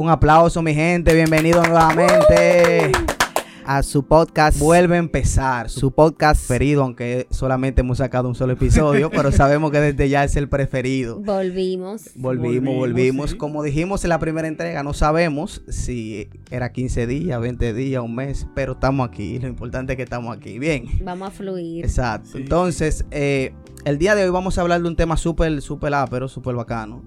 Un aplauso, mi gente. Bienvenido nuevamente a su podcast Vuelve a empezar. Su podcast preferido, aunque solamente hemos sacado un solo episodio, pero sabemos que desde ya es el preferido. Volvimos. Volvimos, Volvimos, volvimos. sí. Como dijimos en la primera entrega, no sabemos si era 15 días, 20 días, un mes, pero estamos aquí. Lo importante es que estamos aquí. Bien. Vamos a fluir. Exacto. Sí. Entonces, eh, el día de hoy vamos a hablar de un tema súper, súper ápero, súper bacano.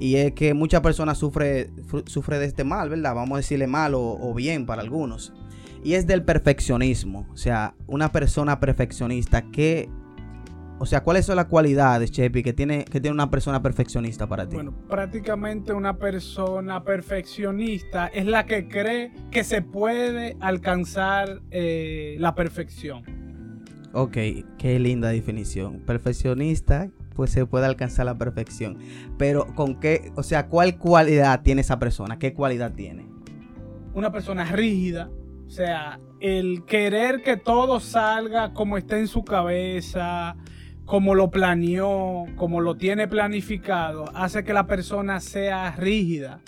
Y es que muchas personas sufren sufre de este mal, ¿verdad? Vamos a decirle mal o, o bien para algunos. Y es del perfeccionismo. O sea, una persona perfeccionista que... O sea, ¿cuáles son las cualidades, Chepi, que tiene, que tiene una persona perfeccionista para ti? Bueno, prácticamente una persona perfeccionista es la que cree que se puede alcanzar eh, la perfección. Ok, qué linda definición. Perfeccionista, pues se puede alcanzar la perfección. Pero con qué, o sea, ¿cuál cualidad tiene esa persona? ¿Qué cualidad tiene? Una persona rígida, o sea, el querer que todo salga como está en su cabeza, como lo planeó, como lo tiene planificado, hace que la persona sea rígida.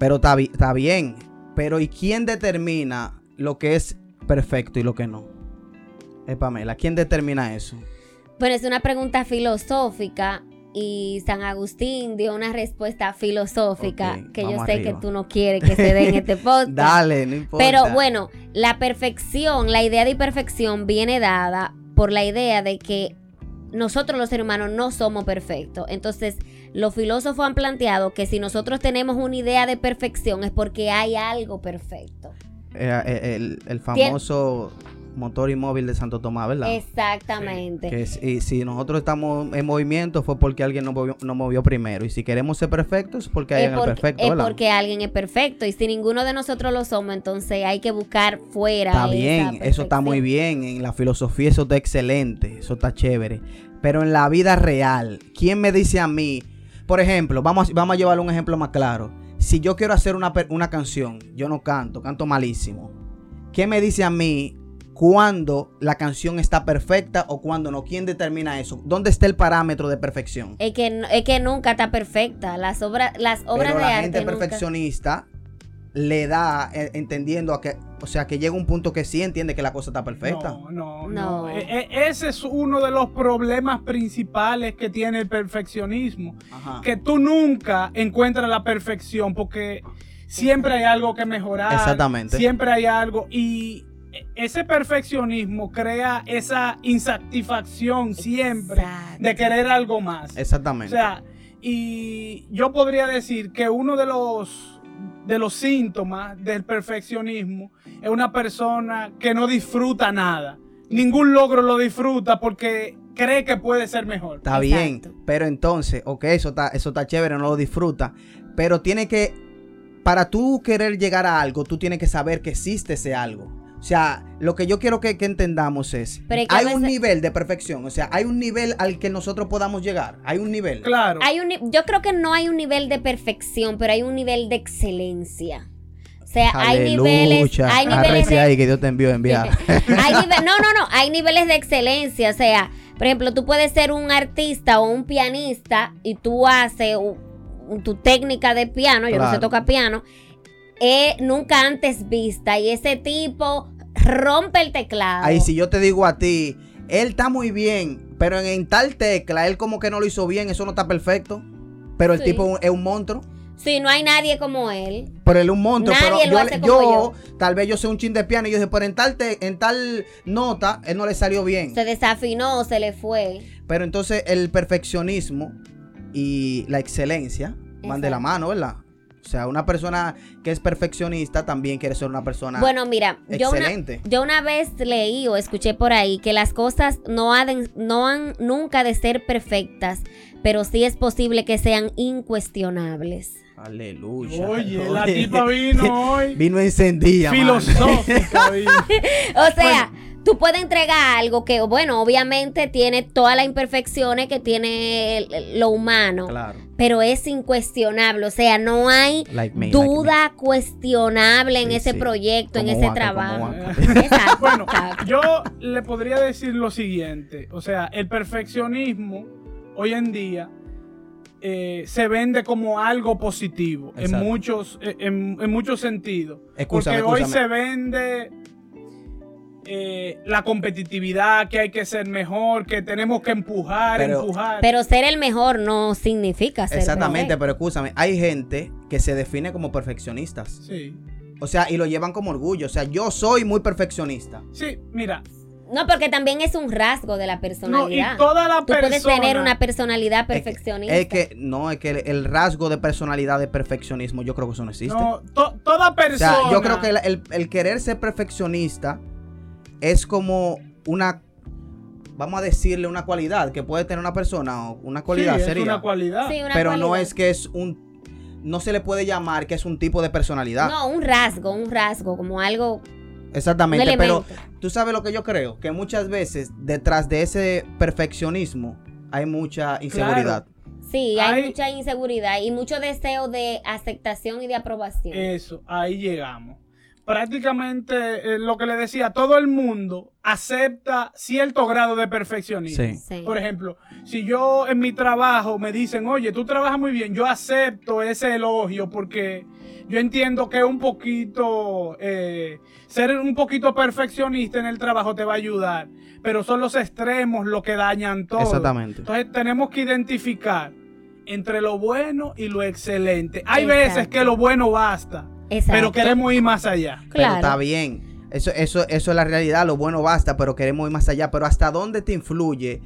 Pero está, está bien. Pero ¿y quién determina lo que es perfecto y lo que no? Eh, Pamela, ¿quién determina eso? Bueno, es una pregunta filosófica y San Agustín dio una respuesta filosófica que yo sé arriba. que tú no quieres que se dé en este podcast. Dale, no importa. Pero bueno, la perfección, la idea de perfección viene dada por la idea de que nosotros los seres humanos no somos perfectos. Entonces, los filósofos han planteado que si nosotros tenemos una idea de perfección es porque hay algo perfecto. Eh, eh, el, el famoso motor inmóvil de Santo Tomás, ¿verdad? Exactamente. Que si, y si nosotros estamos en movimiento fue porque alguien nos movió, nos movió primero. Y si queremos ser perfectos es porque es alguien porque, perfecto, es ¿verdad? porque alguien es perfecto y si ninguno de nosotros lo somos, entonces hay que buscar fuera. Está esa bien, eso está muy bien. En la filosofía eso está excelente, eso está chévere. Pero en la vida real, ¿quién me dice a mí? Por ejemplo, vamos, a- vamos a llevar un ejemplo más claro. Si yo quiero hacer una, una canción, yo no canto, canto malísimo. ¿Quién me dice a mí cuándo la canción está perfecta o cuándo no? ¿Quién determina eso? ¿Dónde está el parámetro de perfección? Es que, es que nunca está perfecta. Las obras, las obras Pero de la arte gente nunca- perfeccionista le da eh, entendiendo a que, o sea, que llega un punto que sí entiende que la cosa está perfecta. No, no, No. no. E- e- ese es uno de los problemas principales que tiene el perfeccionismo. Ajá. Que tú nunca encuentras la perfección porque siempre hay algo que mejorar. Exactamente. Siempre hay algo. Y e- ese perfeccionismo crea esa insatisfacción siempre Exacto. de querer algo más. O Exactamente. sea, y yo podría decir que uno de los de los síntomas del perfeccionismo es una persona que no disfruta nada. Ningún logro lo disfruta porque cree que puede ser mejor. Está Exacto. bien, pero entonces, ok, eso está, eso está chévere, no lo disfruta, pero tiene que, para tú querer llegar a algo, tú tienes que saber que existe ese algo. O sea, lo que yo quiero que, que entendamos es, Pero es que a hay un nivel de perfección, o sea, hay un nivel al que nosotros podamos llegar, hay un nivel. Claro. Hay un, yo creo que no hay un nivel de perfección, pero hay un nivel de excelencia. O sea, hay niveles, Aleluya. hay niveles de, ahí que Dios te envió enviar. hay nive- no, no, no, hay niveles de excelencia. O sea, por ejemplo, tú puedes ser un artista o un pianista y tú haces tu técnica de piano, yo no sé tocar piano, es nunca antes vista y ese tipo rompe el teclado. Ahí si yo te digo a ti, él está muy bien, pero en, en tal tecla, él como que no lo hizo bien, eso no está perfecto. Pero el Sí. tipo es un monstruo. Sí, no hay nadie como él. Pero él es un monstruo. Nadie pero lo yo, hace como yo, tal vez yo sé un chin de piano y yo dije, pero en tal, te- en tal nota, él no le salió bien. Se desafinó, se le fue. Pero entonces el perfeccionismo y la excelencia van de la mano, ¿verdad? O sea, una persona que es perfeccionista también quiere ser una persona Bueno, mira, yo una, excelente. yo una vez leí o escuché por ahí que las cosas no han, no han nunca de ser perfectas, pero sí es posible que sean incuestionables. Aleluya. Oye, la tipa vino hoy. Vino encendida. filosófica. O sea, tú puedes entregar algo que, bueno, obviamente tiene todas las imperfecciones que tiene el- lo humano, Claro. pero es incuestionable. O sea, no hay Like me, like duda cuestionable en Sí, ese sí. proyecto, en ese Waka, trabajo. Exacto, Bueno, exacto. yo le podría decir lo siguiente, o sea, el perfeccionismo hoy en día eh, se vende como algo positivo en muchos, eh, en, en muchos sentidos. Escúchame, Porque hoy se vende eh, la competitividad, que hay que ser mejor, que tenemos que empujar, Pero- empujar. Pero ser el mejor no significa ser Exactamente, perfecto. pero escúchame, hay gente que se define como perfeccionistas. sí. O sea, y lo llevan como orgullo. O sea, yo soy muy perfeccionista. Sí, mira. No, porque también es un rasgo de la No, y personalidad. toda la Tú persona. puedes tener una personalidad Es que- perfeccionista. Es que, no, es que el, el rasgo de personalidad de perfeccionismo, yo creo que eso no existe. No, to- toda o persona. sea, yo creo que el, el- el querer ser perfeccionista es como una, vamos a decirle, una cualidad que puede tener una persona o una cualidad sí, es sería. una cualidad. Sí, una pero no es que es un, no se le puede llamar que es un tipo de personalidad. No, un rasgo, un rasgo, como algo, un Exactamente, pero tú sabes lo que yo creo, que muchas veces detrás de ese perfeccionismo hay mucha inseguridad. Sí, hay, Hay- mucha inseguridad y mucho deseo de aceptación y de aprobación. Eso, ahí llegamos. Prácticamente eh, lo que le decía, todo el mundo acepta cierto grado de perfeccionismo. Sí. Sí. Por ejemplo, si yo en mi trabajo me dicen, oye, tú trabajas muy bien, yo acepto ese elogio porque yo entiendo que un poquito, eh, ser un poquito perfeccionista en el trabajo te va a ayudar, pero son los extremos lo que dañan todo. Exactamente. Entonces tenemos que identificar entre lo bueno y lo excelente. Hay Exacto. veces que lo bueno basta, Exacto. pero queremos ir más allá. Pero Claro. está bien. Eso, eso, eso es la realidad, lo bueno basta, pero queremos ir más allá. Pero ¿hasta dónde te influye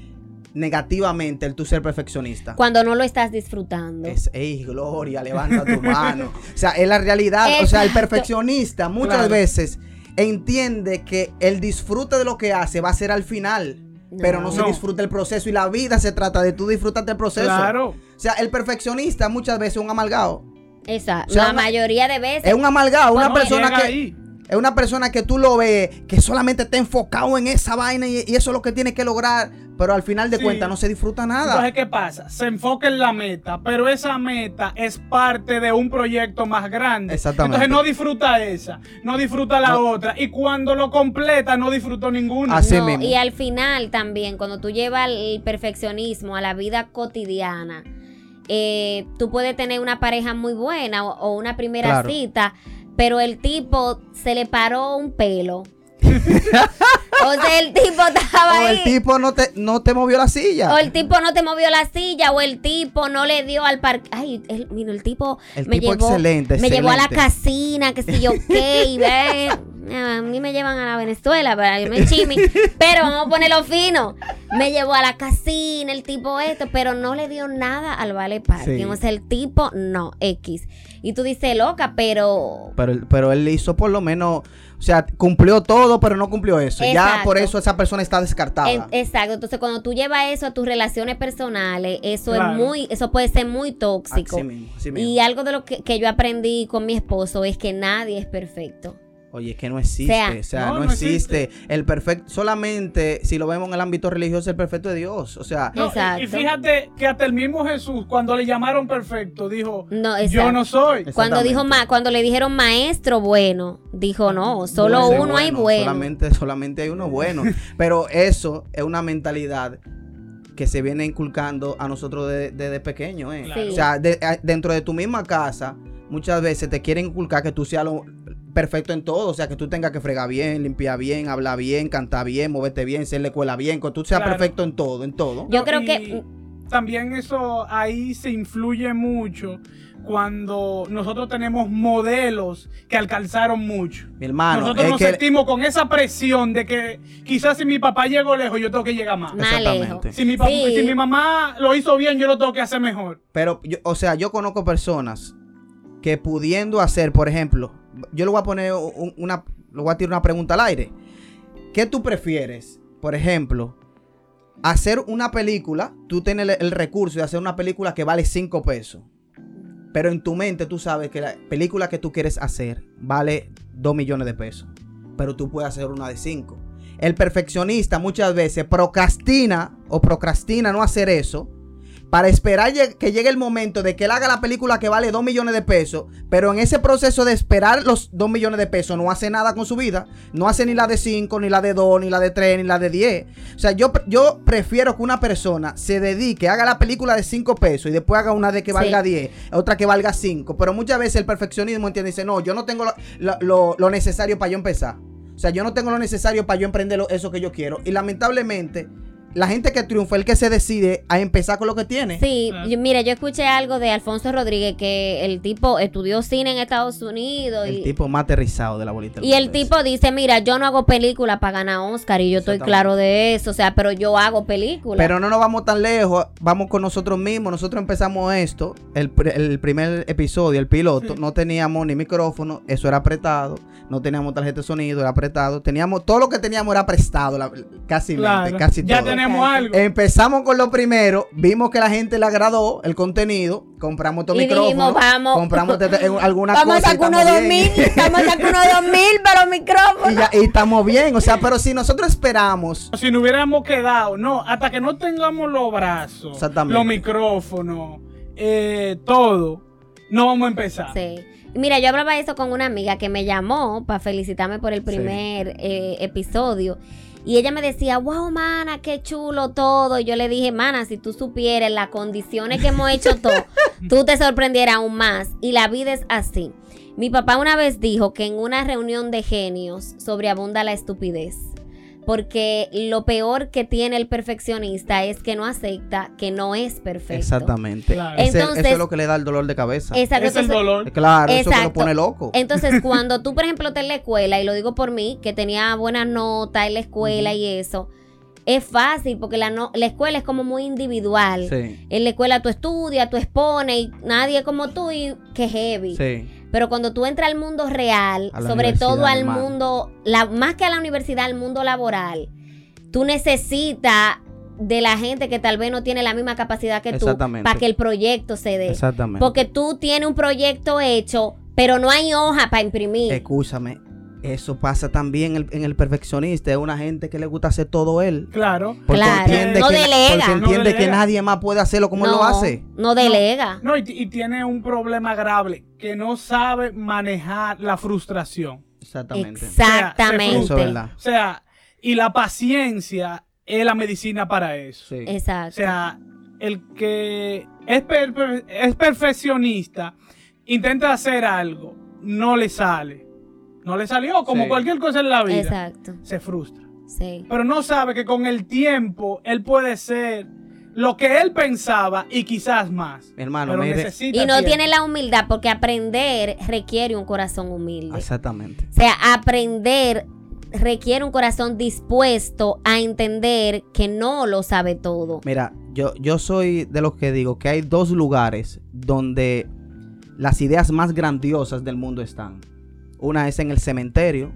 negativamente el tú ser perfeccionista? Cuando no lo estás disfrutando. Es, ey, Gloria, levanta tu mano. O sea, es la realidad. O sea, el perfeccionista muchas Claro. veces entiende que el disfrute de lo que hace va a ser al final. Pero no, se No. disfruta el proceso y la vida se trata de tú disfrutarte el proceso. Claro. O sea, el perfeccionista muchas veces es un amalgado. Esa, O sea, la una- mayoría de veces. Es un amalgado, una No, persona que ahí. es una persona que tú lo ves que solamente está enfocado en esa vaina y, y eso es lo que tiene que lograr, pero al final de Sí. cuentas no se disfruta nada. Entonces, ¿qué pasa? Se enfoca en la meta, pero esa meta es parte de un proyecto más grande. Exactamente. Entonces no disfruta esa, no disfruta la No. otra. Y cuando lo completa, no disfrutó ninguna. Así No, mismo. y al final también, cuando tú llevas el perfeccionismo a la vida cotidiana, eh, tú puedes tener una pareja muy buena o, o una primera Claro. cita, pero el tipo se le paró un pelo. o sea, el tipo estaba o ahí. el tipo no te, no te movió la silla. O el tipo no te movió la silla, o el tipo no le dio al parque. Ay, el, mira, el tipo El me tipo llevó, excelente, me llevó a la casina, que si yo qué, y ve. A mí me llevan a la Venezuela para irme chimi, pero vamos a ponerlo fino. Me llevó a la casina, el tipo esto, pero no le dio nada al vale parking. Sí. O sea, el tipo no, X. Y tú dices, loca, pero Pero, pero él hizo por lo menos, o sea, cumplió todo, pero no cumplió eso. Ya por eso esa persona está descartada. En- exacto, entonces cuando tú llevas eso a tus relaciones personales, eso Claro. es muy, eso puede ser muy tóxico. Así mismo, así mismo. Y algo de lo que, que yo aprendí con mi esposo es que nadie es perfecto. Oye, es que no existe, Sea- o sea, No, no, no existe. El perfecto, solamente si lo vemos en el ámbito religioso, el perfecto de Dios. O sea, No, y- fíjate que hasta el mismo Jesús, cuando le llamaron perfecto, dijo, No, yo no soy. Cuando dijo ma, cuando le dijeron maestro bueno, dijo no, solo uno hay bueno, bueno. Solamente, solamente hay uno bueno. Pero eso es una mentalidad que se viene inculcando a nosotros de- desde pequeño. ¿eh? Claro. Sí. O sea, de- dentro de tu misma casa, muchas veces te quieren inculcar que tú seas lo perfecto en todo. O sea, que tú tengas que fregar bien, limpiar bien, hablar bien, cantar bien, moverte bien, ser la escuela bien, que tú seas Claro. perfecto en todo, en todo. Yo creo y que También eso ahí se influye mucho cuando nosotros tenemos modelos que alcanzaron mucho. Mi hermano, nosotros es nos que- sentimos con esa presión de que quizás si mi papá llegó lejos, yo tengo que llegar más. Exactamente. Si mi, papá, Sí. si mi mamá lo hizo bien, yo lo tengo que hacer mejor. Pero, yo- o sea, yo conozco personas pudiendo hacer, por ejemplo, yo le voy a poner un- una, voy a tirar una pregunta al aire. ¿Qué tú prefieres, por ejemplo, hacer una película, tú tienes el, el recurso de hacer una película que vale 5 pesos, pero en tu mente tú sabes que la película que tú quieres hacer vale 2 millones de pesos, pero tú puedes hacer una de 5. El perfeccionista muchas veces procrastina o procrastina no hacer eso para esperar que llegue el momento de que él haga la película que vale 2 millones de pesos, pero en ese proceso de esperar los 2 millones de pesos no hace nada con su vida, no hace ni la de 5, ni la de 2, ni la de 3, ni la de 10. O sea, yo, pre- yo prefiero que una persona se dedique, haga la película de 5 pesos y después haga una de que Sí. valga 10, otra que valga 5, pero muchas veces el perfeccionismo entiende, dice, no, yo no tengo lo- lo necesario para yo empezar. O sea, yo no tengo lo necesario para yo emprender lo- eso que yo quiero. Y lamentablemente, la gente que triunfa es el que se decide a empezar con lo que tiene. Sí, Ah. yo- mira, yo escuché algo de Alfonso Rodríguez que el tipo estudió cine en Estados Unidos El y, tipo más aterrizado de la bolita. y el tipo dice, mira, yo no hago película para ganar Oscar y yo estoy claro de eso, o sea, pero yo hago película. Pero no nos vamos tan lejos, vamos con nosotros mismos. Nosotros empezamos esto, el, el primer episodio, el piloto, no teníamos ni micrófono, eso era apretado, no teníamos tarjeta de sonido, era apretado, teníamos, todo lo que teníamos era prestado, la- casi, Claro. casi ya todo. Tenemos algo. Empezamos con lo primero, vimos que la gente le agradó el contenido, compramos estos Y dijimos, micrófonos, vamos. compramos te- te- alguna Vamos a cosa y sacar unos estamos 2000, bien. vamos a sacar unos 2000 para los micrófonos. y, ya- y estamos bien, o sea, pero si nosotros esperamos Si no hubiéramos quedado, no, hasta que no tengamos los brazos, los micrófonos, eh, todo, no vamos a empezar. Sí. Mira, yo hablaba eso con una amiga que me llamó para felicitarme por el Sí. primer eh, episodio. Y ella me decía, wow, mana, qué chulo todo. Y yo le dije, mana, si tú supieras las condiciones que hemos hecho todo, tú te sorprendieras aún más. Y la vida es así. Mi papá una vez dijo que en una reunión de genios sobreabunda la estupidez. Porque lo peor que tiene el perfeccionista es que no acepta que no es perfecto. exactamente. Claro. Ese- Entonces- eso es lo que le da el dolor de cabeza. Exacto. Es el dolor. Claro, eso que lo Exacto. pone loco. Entonces, cuando tú, por ejemplo, estás en la escuela, y lo digo por mí, que tenía buenas notas en la escuela y eso, es fácil porque la, no- la escuela es como muy individual. Sí, En la escuela tú estudias, tú expones y nadie como tú y que heavy. sí. Pero cuando tú entras al mundo real, sobre todo al mundo, la, más que a la universidad, al mundo laboral, tú necesitas de la gente que tal vez no tiene la misma capacidad que tú para que el proyecto se dé. Exactamente. Porque tú tienes un proyecto hecho, pero no hay hoja para imprimir. Escúchame, eso pasa también en el, en el perfeccionista. Es una gente que le gusta hacer todo él. Claro. Porque Claro. entiende, No que, delega. porque No entiende que delega. nadie más puede hacerlo como él lo hace. No delega. No, y, y tiene un problema grave, que no sabe manejar la frustración. Exactamente. Exactamente. Eso es verdad. O sea, y la paciencia es la medicina para eso. Sí. O Exacto. sea, el que es, per- per- es perfeccionista, intenta hacer algo, no le sale. No le salió, como Sí. cualquier cosa en la vida. Exacto. Se frustra. Sí. Pero no sabe que con el tiempo él puede ser lo que él pensaba y quizás más. Mi hermano, Pero mire. necesita Y no tiempo. tiene la humildad porque aprender requiere un corazón humilde. Exactamente. O sea, aprender requiere un corazón dispuesto a entender que no lo sabe todo. Mira, yo, yo soy de los que digo que hay dos lugares donde las ideas más grandiosas del mundo están. Una es en el cementerio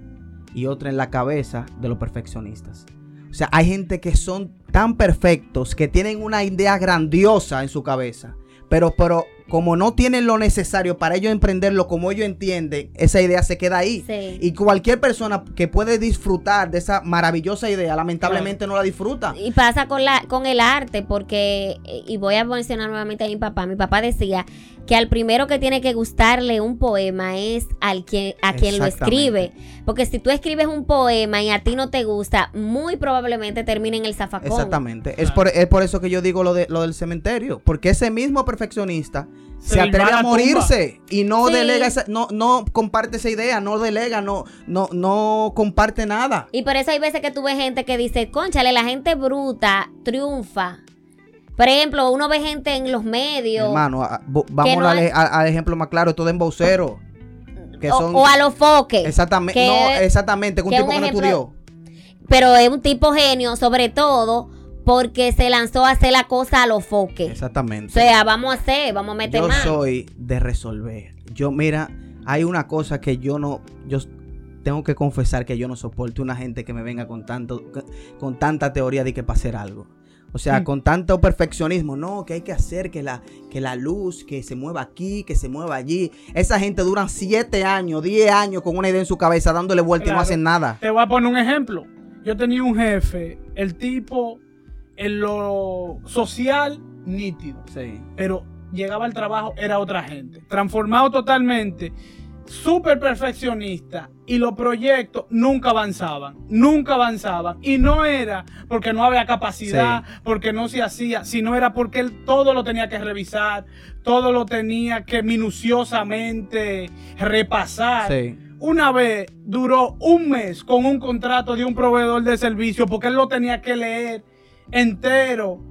y otra en la cabeza de los perfeccionistas. O sea, hay gente que son tan perfectos que tienen una idea grandiosa en su cabeza. Pero, pero como no tienen lo necesario para ellos emprenderlo como ellos entienden, esa idea se queda ahí. Sí. Y cualquier persona que puede disfrutar de esa maravillosa idea, lamentablemente no la disfruta. Y pasa con la con el arte porque y voy a mencionar nuevamente a mi papá. Mi papá decía que al primero que tiene que gustarle un poema es al quien a quien lo escribe, porque si tú escribes un poema y a ti no te gusta, muy probablemente termine en el zafacón. Exactamente. Es, por, es por eso que yo digo lo, de, lo del cementerio. Porque ese mismo perfeccionista se, atreve a morirse y no Sí. delega esa, no, no comparte esa idea, no delega, no, no, no comparte nada. Y por eso hay veces que tú ves gente que dice, conchale, la gente bruta triunfa. Por ejemplo, uno ve gente en los medios Hermano, a- vamos no al, hay- al- al ejemplo más claro, todo en vocero. Que o, son, o a los foques. exactamente, que- no, exactamente, que un que tipo un que no estudió. Pero es un tipo genio, sobre todo porque se lanzó a hacer la cosa a los foques. O Exactamente. sea, vamos a hacer, vamos a meter yo más. soy de resolver. Yo, mira, hay una cosa que yo no, yo tengo que confesar que yo no soporto una gente que me venga con tanto, con tanta teoría de que para hacer algo. O sea, Mm. con tanto perfeccionismo, no, que hay que hacer que la, que la luz, que se mueva aquí, que se mueva allí. Esa gente duran 7 años, 10 años con una idea en su cabeza dándole vuelta y no hacen nada. Te voy a poner un ejemplo. Yo tenía un jefe, el tipo en lo social nítido. Sí. Pero llegaba al trabajo, era otra gente. Transformado totalmente, súper perfeccionista. Y los proyectos nunca avanzaban, nunca avanzaban. Y no era porque no había capacidad, porque no se hacía, sino era porque él todo lo tenía que revisar, todo lo tenía que minuciosamente repasar. Sí. Una vez duró un mes con un contrato de un proveedor de servicio porque él lo tenía que leer entero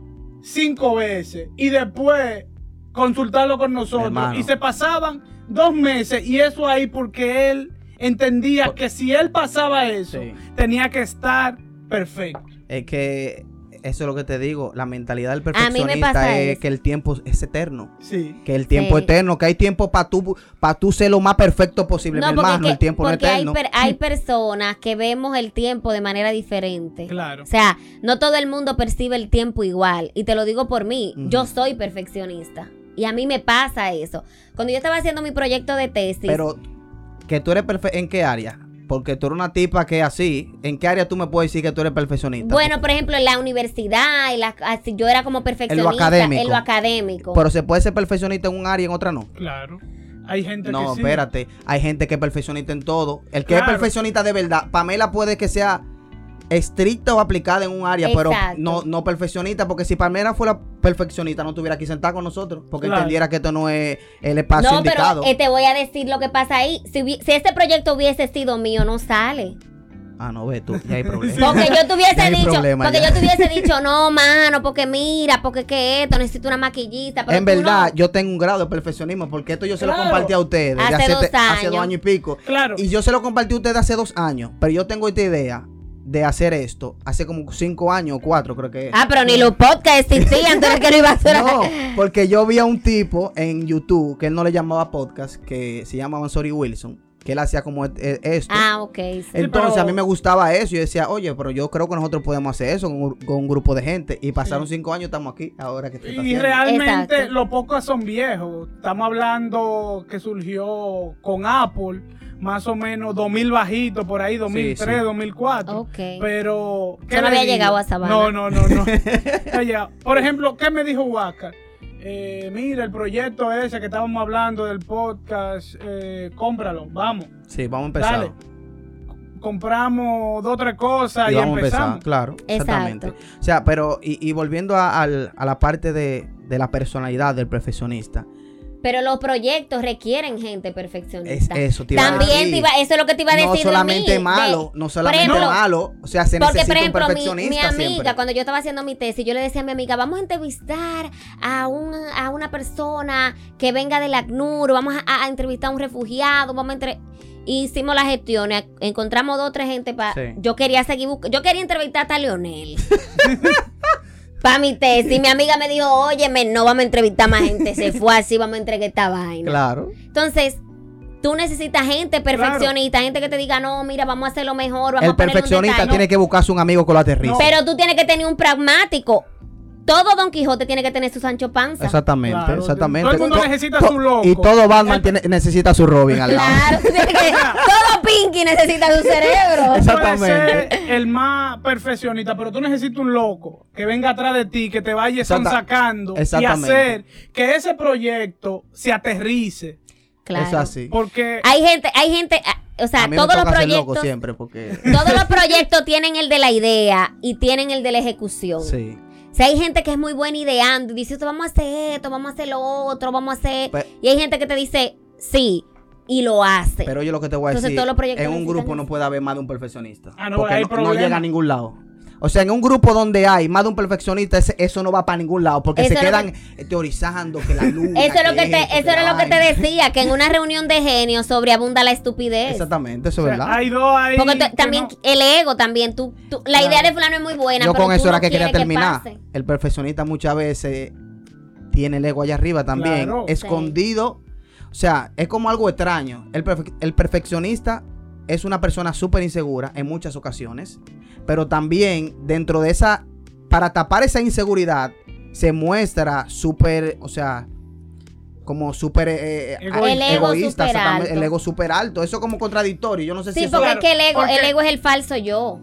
cinco veces y después consultarlo con nosotros. Hermano. Y se pasaban dos meses y eso ahí porque él entendía que si él pasaba eso, Sí. tenía que estar perfecto. Es que eso es lo que te digo. La mentalidad del perfeccionista es eso. que el tiempo es eterno. Sí. Que el tiempo Sí. es eterno, que hay tiempo para tú, para tú ser lo más perfecto posible. Mi No, porque, hermano, que- el tiempo no es porque hay, eterno. per- hay personas que vemos el tiempo de manera diferente. Claro. O sea, no todo el mundo percibe el tiempo igual. Y te lo digo por mí, yo soy perfeccionista. Y a mí me pasa eso. Cuando yo estaba haciendo mi proyecto de tesis, Pero que tú eres perfecto, ¿en qué área? Porque tú eres una tipa que es así. ¿En qué área tú me puedes decir que tú eres perfeccionista? bueno, por ejemplo, en la universidad, en la- así, yo era como perfeccionista académico. en lo académico. Pero se puede ser perfeccionista en un área y en otra no. Claro. Hay gente No, que sí. espérate. Hay gente que es perfeccionista en todo. El que Claro. es perfeccionista de verdad, Pamela puede que sea estricta o aplicada en un área, pero no, no perfeccionista. Porque si Pamela fuera perfeccionista, no estuviera aquí sentada con nosotros. Porque Claro. entendiera que esto no es el espacio no, indicado. pero eh, te voy a decir lo que pasa ahí. Si, este proyecto hubiese sido mío, no sale. Ah, no, ve tú, ya hay problema. Porque yo te hubiese dicho, problema, porque ya. yo te hubiese dicho, no, mano, porque mira, porque que esto, necesito una maquillista. Pero en verdad, no. yo tengo un grado de perfeccionismo porque esto yo se lo compartí a ustedes de Hace dos te- hace dos años. años y pico. Claro. Y yo se lo compartí a ustedes hace dos años, pero yo tengo esta idea de hacer esto hace como cinco años o cuatro, creo que es. Ah, pero ni los podcasts existían, eres que lo iba a hacer. No, porque yo vi a un tipo en YouTube que él no le llamaba podcast, que se llamaba Sorry Wilson, que él hacía como e- e- esto. Ah, ok. sí. Entonces pero- a mí me gustaba eso. Yo decía, oye, pero yo creo que nosotros podemos hacer eso con, un- con un grupo de gente. Y pasaron cinco años, estamos aquí, ahora que estoy Y realmente Exacto. los pocos son viejos. Estamos hablando que surgió con Apple, más o menos 2000 bajitos por ahí, 2003, sí. 2004. Ok. Pero. Yo no había digo? llegado a Sabana. No, no, no, no. Por ejemplo, ¿qué me dijo Huaca? Eh, mira, el proyecto ese que estábamos hablando del podcast, eh, cómpralo, vamos. Sí, vamos a empezar. Dale. Compramos dos o tres cosas y, y vamos a empezamos. empezar, claro. Exacto. Exactamente. O sea, pero, y, y volviendo a, a la parte de, de la personalidad del perfeccionista, Pero los proyectos requieren gente es perfeccionista. eso, te iba a También decir. te iba, eso es lo que te iba a decir No de solamente mí, malo, de- no solamente ejemplo, malo, o sea, se Porque, necesita por ejemplo, un mi, perfeccionista mi amiga, siempre. cuando yo estaba haciendo mi tesis, yo le decía a mi amiga, vamos a entrevistar a una, a una persona que venga del ACNUR, vamos a, a entrevistar a un refugiado, vamos a entre... Hicimos las gestiones, encontramos dos o tres gente para... Sí. Yo quería seguir buscando, yo quería entrevistar hasta a Leonel. para mi tesis, mi amiga me dijo, óyeme, no vamos a entrevistar más gente, se fue así, vamos a entregar esta vaina. Claro. Entonces, tú necesitas gente perfeccionista, gente que te diga, no, mira, vamos a hacerlo mejor, vamos El a un perfeccionista detalle". tiene que buscarse un amigo que lo aterrice. Pero tú tienes que tener un pragmático. Todo Don Quijote tiene que tener su Sancho Panza. Exactamente, Claro, exactamente. todo el mundo necesita to- su loco. Y todo Batman tiene- necesita su Robin al lado. Claro, todo Pinky necesita su cerebro. Puede Exactamente. ser el más perfeccionista, pero tú necesitas un loco que venga atrás de ti, que te vaya Exacta- sacando y hacer que ese proyecto se aterrice. Claro. Eso así. Porque Hay gente, hay gente, ah, o sea, todos los proyectos, siempre porque... todos los proyectos tienen el de la idea y tienen el de la ejecución. sí. Sea, hay gente que es muy buena ideando y dice, esto, vamos a hacer esto, vamos a hacer lo otro, vamos a hacer... Y hay gente que te dice, sí, y lo hace. Pero yo lo que te voy a Entonces, decir, todos los proyectos en un grupo no puede haber más de un perfeccionista. Ah, no, porque hay no, llega a ningún lado. O sea, en un grupo donde hay más de un perfeccionista, ese- eso no va para ningún lado, porque Eso se quedan teorizando que la luz. Eso es lo que te, eso era lo que te decía, que en una reunión de genios sobreabunda la estupidez. Exactamente, eso o es sea, verdad. hay dos ahí. Porque tú- también no- el ego también, tú, tú- la Claro. idea de fulano es muy buena, Yo pero con tú eso era no que quería terminar. el perfeccionista muchas veces tiene el ego allá arriba también, Claro. escondido. O sea, es como algo extraño. El, perfe- el perfeccionista es una persona súper insegura en muchas ocasiones, pero también dentro de esa, para tapar esa inseguridad, se muestra súper, o sea, como súper eh, Egoísta. El ego egoísta, súper exactamente, alto. el ego súper alto. Eso como contradictorio. Yo no sé si Sí, eso porque es que el ego, porque- el ego es el falso yo.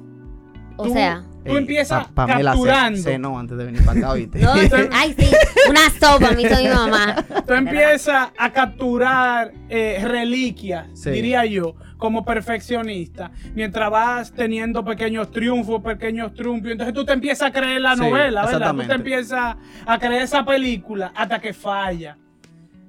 O Tú- sea, Tú empiezas pa- Pamela ce- capturando. cenó antes de venir para acá, ¿oíste? No, ay, sí, una sopa me hizo mi mamá. Tú empiezas a capturar eh, reliquias, Sí. diría yo, como perfeccionista, mientras vas teniendo pequeños triunfos, pequeños triunfos. Entonces tú te empiezas a creer la Sí, novela, ¿verdad? Tú te empiezas a creer esa película hasta que falla.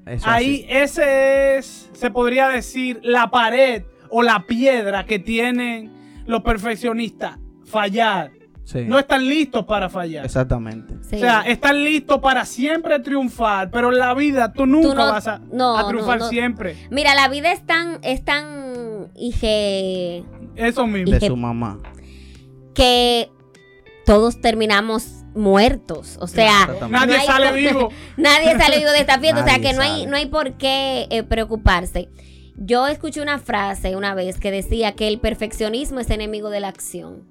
Eso Ahí así. ese es, se podría decir, la pared o la piedra que tienen los perfeccionistas, fallar. Sí. No están listos para fallar. Exactamente. Sí. O sea, están listos para siempre triunfar, pero en la vida tú nunca Tú no- vas a, no, a triunfar no, no. siempre. Mira, la vida es tan, es tan hije, Eso mismo. De su mamá. que todos terminamos muertos. O sea. Nadie no hay sale por- vivo. Nadie sale vivo de esta fiesta, o sea que no hay, no hay por qué eh, preocuparse. Yo escuché una frase una vez que decía que el perfeccionismo es enemigo de la acción.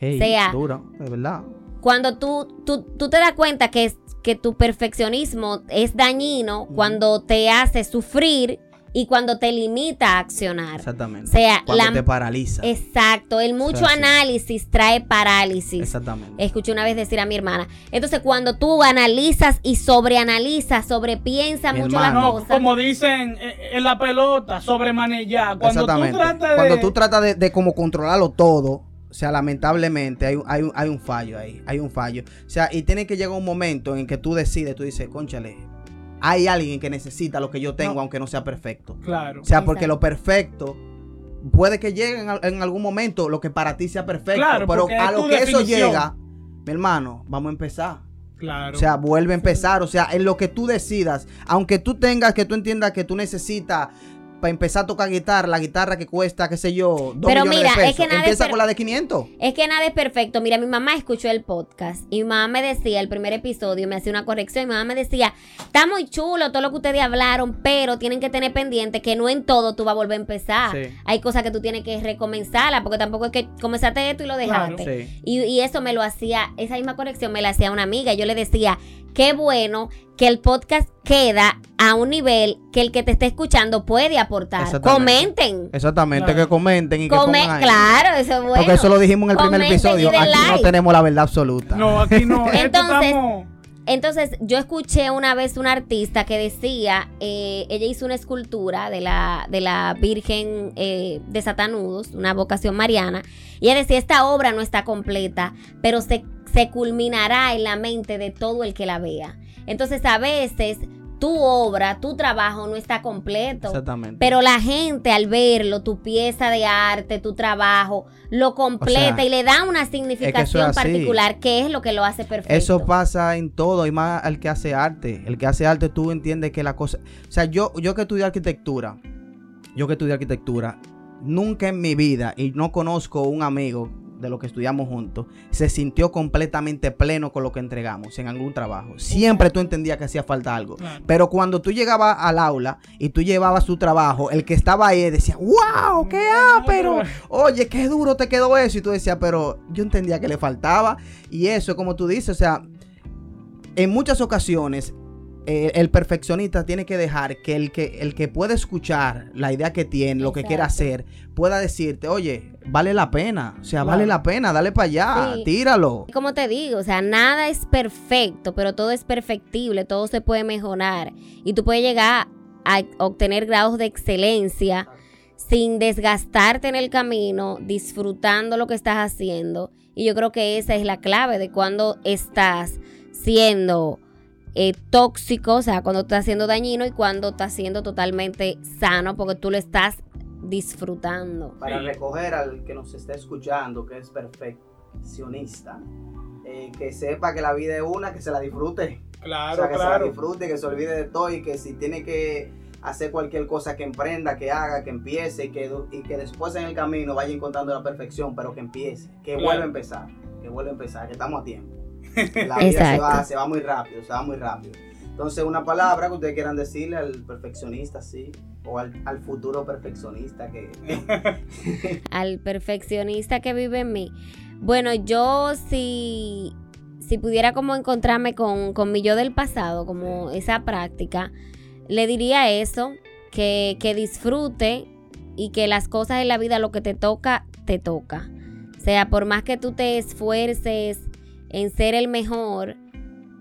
Ey, sea- duro, de verdad. Cuando tú, tú, tú te das cuenta que, que tu perfeccionismo es dañino cuando te hace sufrir y cuando te limita a accionar. Exactamente. O sea, Cuando la- te paraliza. Exacto, el mucho análisis trae parálisis. Exactamente. Escuché una vez decir a mi hermana. Entonces, cuando tú analizas y sobreanalizas, sobrepiensas mucho las hermano. No, cosas. como dicen eh, en la pelota, sobremanillar. Cuando tú Exactamente. tratas de... Cuando tú tratas de, de como controlarlo todo, o sea, lamentablemente hay, un- hay, un- hay un fallo ahí, hay un fallo. O sea, y tiene que llegar un momento en que tú decides, tú dices, conchale, hay alguien que necesita lo que yo tengo, No. aunque no sea perfecto. Claro. O sea, porque Exacto. lo perfecto puede que llegue en, al- en algún momento lo que para ti sea perfecto, Claro, pero a lo que eso llega, mi hermano, vamos a empezar. Claro. O sea, vuelve a empezar. O sea, en lo que tú decidas, aunque tú tengas, que tú entiendas que tú necesitas para empezar a tocar guitarra, la guitarra que cuesta, qué sé yo, dos Pero millones mira, de pesos. es que nada Empieza con la de 500. Es que nada es perfecto. Mira, mi mamá escuchó el podcast y mi mamá me decía, el primer episodio, me hacía una corrección y mi mamá me decía, está muy chulo todo lo que ustedes hablaron, pero tienen que tener pendiente que no en todo tú vas a volver a empezar. Sí. Hay cosas que tú tienes que recomenzarla, porque tampoco es que comenzaste esto y lo Claro. dejaste. Sí. Y, y eso me lo hacía, esa misma corrección me la hacía una amiga. Yo le decía, qué bueno que el podcast queda a un nivel que el que te esté escuchando puede aportar. Exactamente. Comenten. Exactamente, Claro. que comenten y que Come- pongan ahí. claro, eso es bueno. Porque eso lo dijimos en el primer Comenten episodio. Aquí no tenemos la verdad absoluta. No, aquí no. Entonces- Entonces, yo escuché una vez una artista que decía, eh, ella hizo una escultura de la, de la Virgen eh, de Satanudos, una vocación mariana, y ella decía, esta obra no está completa, pero se, se culminará en la mente de todo el que la vea. Entonces, a veces, tu obra, tu trabajo no está completo. Exactamente. Pero la gente al verlo, tu pieza de arte, tu trabajo, lo completa O sea, y le da una es significación particular, que es lo que lo hace perfecto. Eso pasa en todo, y más al que hace arte. El que hace arte, tú entiendes que la cosa. O sea, yo, yo que estudié arquitectura, yo que estudié arquitectura, nunca en mi vida, y no conozco un amigo de lo que estudiamos juntos, se sintió completamente pleno con lo que entregamos en algún trabajo. Siempre tú entendías que hacía falta algo. Claro. Pero cuando tú llegabas al aula y tú llevabas tu trabajo, el que estaba ahí decía, wow, qué ah, pero oye, qué duro te quedó eso. Y tú decías, pero yo entendía que le faltaba. Y eso, como tú dices, o sea, en muchas ocasiones eh, el perfeccionista tiene que dejar que el que el que puede escuchar la idea que tiene, lo que quiere Exacto. hacer, pueda decirte, oye, vale la pena. O sea, vale la pena, dale para allá, Sí. tíralo. Como te digo, o sea, nada es perfecto, pero todo es perfectible, todo se puede mejorar. Y tú puedes llegar a obtener grados de excelencia sin desgastarte en el camino, disfrutando lo que estás haciendo. Y yo creo que esa es la clave de cuando estás siendo eh, tóxico, o sea, cuando estás siendo dañino y cuando estás siendo totalmente sano, porque tú lo estás disfrutando. Para recoger al que nos está escuchando, que es perfeccionista, eh, que sepa que la vida es una, que se la disfrute. Claro, o sea, que se la disfrute, que se olvide de todo y que si tiene que hacer cualquier cosa que emprenda, que haga, que empiece y que, y que después en el camino vaya encontrando la perfección, pero que empiece, que Claro. vuelva a empezar, que vuelva a empezar, que estamos a tiempo. La vida se va, se va muy rápido, se va muy rápido. Entonces, una palabra que ustedes quieran decirle al perfeccionista, sí, o al, al futuro perfeccionista que... al perfeccionista que vive en mí. Bueno, yo si, si pudiera como encontrarme con, con mi yo del pasado, como esa práctica, le diría eso, que, que disfrute y que las cosas en la vida, lo que te toca, te toca. O sea, por más que tú te esfuerces en ser el mejor,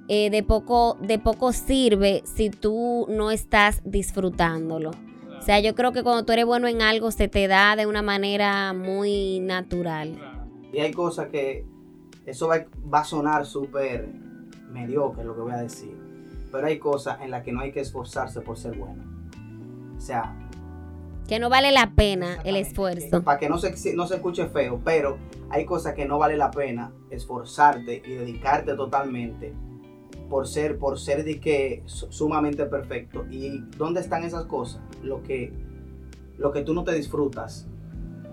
eh, de, poco, de poco sirve si tú no estás disfrutándolo. O sea, yo creo que cuando tú eres bueno en algo se te da de una manera muy natural. Y hay cosas que eso va, va a sonar súper mediocre lo que voy a decir. Pero hay cosas en las que no hay que esforzarse por ser bueno. O sea, Que no vale la pena el esfuerzo. Para que no se, no se escuche feo, pero hay cosas que no vale la pena esforzarte y dedicarte totalmente por ser, por ser de que su- sumamente perfecto. ¿Y dónde están esas cosas? Lo que, lo que tú no te disfrutas,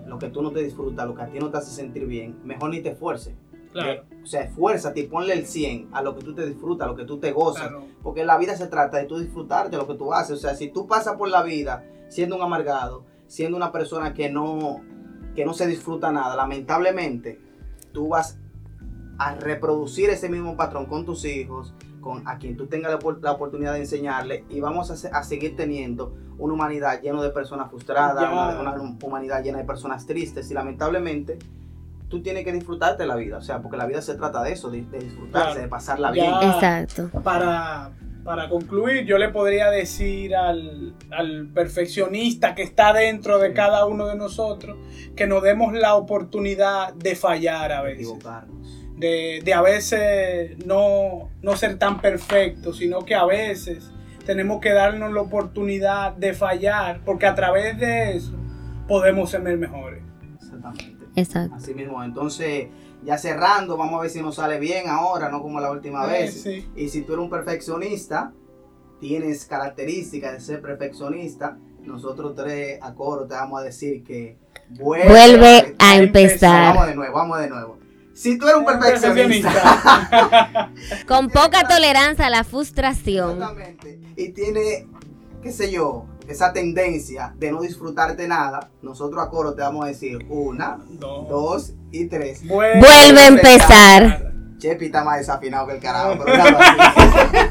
lo que tú no te disfrutas, lo que a ti no te hace sentir bien, mejor ni te esfuerces. Claro, O sea, esfuérzate y ponle el 100 a lo que tú te disfrutas, a lo que tú te gozas. claro. Porque la vida se trata de tú disfrutar de lo que tú haces. O sea, si tú pasas por la vida siendo un amargado, siendo una persona que no, que no se disfruta nada, lamentablemente tú vas a reproducir ese mismo patrón con tus hijos, con a quien tú tengas la, opor- la oportunidad de enseñarle y vamos a, se- a seguir teniendo una humanidad llena de personas frustradas, una humanidad llena de personas tristes y lamentablemente tú tienes que disfrutarte la vida, o sea, porque la vida se trata de eso, de, de disfrutarse, Claro. de pasarla Ya. bien. Exacto. Para, para concluir, yo le podría decir al, al perfeccionista que está dentro de Sí. cada uno de nosotros que nos demos la oportunidad de fallar a veces. equivocarnos. De, de a veces no, no ser tan perfectos, sino que a veces tenemos que darnos la oportunidad de fallar, porque a través de eso podemos ser mejores. Exactamente. Exacto. Así mismo. Entonces, ya cerrando, vamos a ver si nos sale bien ahora, no como la última Eh, vez. sí. Y si tú eres un perfeccionista, tienes características de ser perfeccionista, nosotros tres a coro te vamos a decir que Vuelve a a empezar. Vamos de nuevo, vamos de nuevo. Si tú eres un perfeccionista, Perfeccionista. Con poca tolerancia a la frustración. Exactamente. Y tiene, qué sé yo, esa tendencia de no disfrutarte nada, nosotros a coro te vamos a decir una, Dos. dos y tres. Vuelve a empezar. Chepi está más desafinado que el carajo, pero claro, así.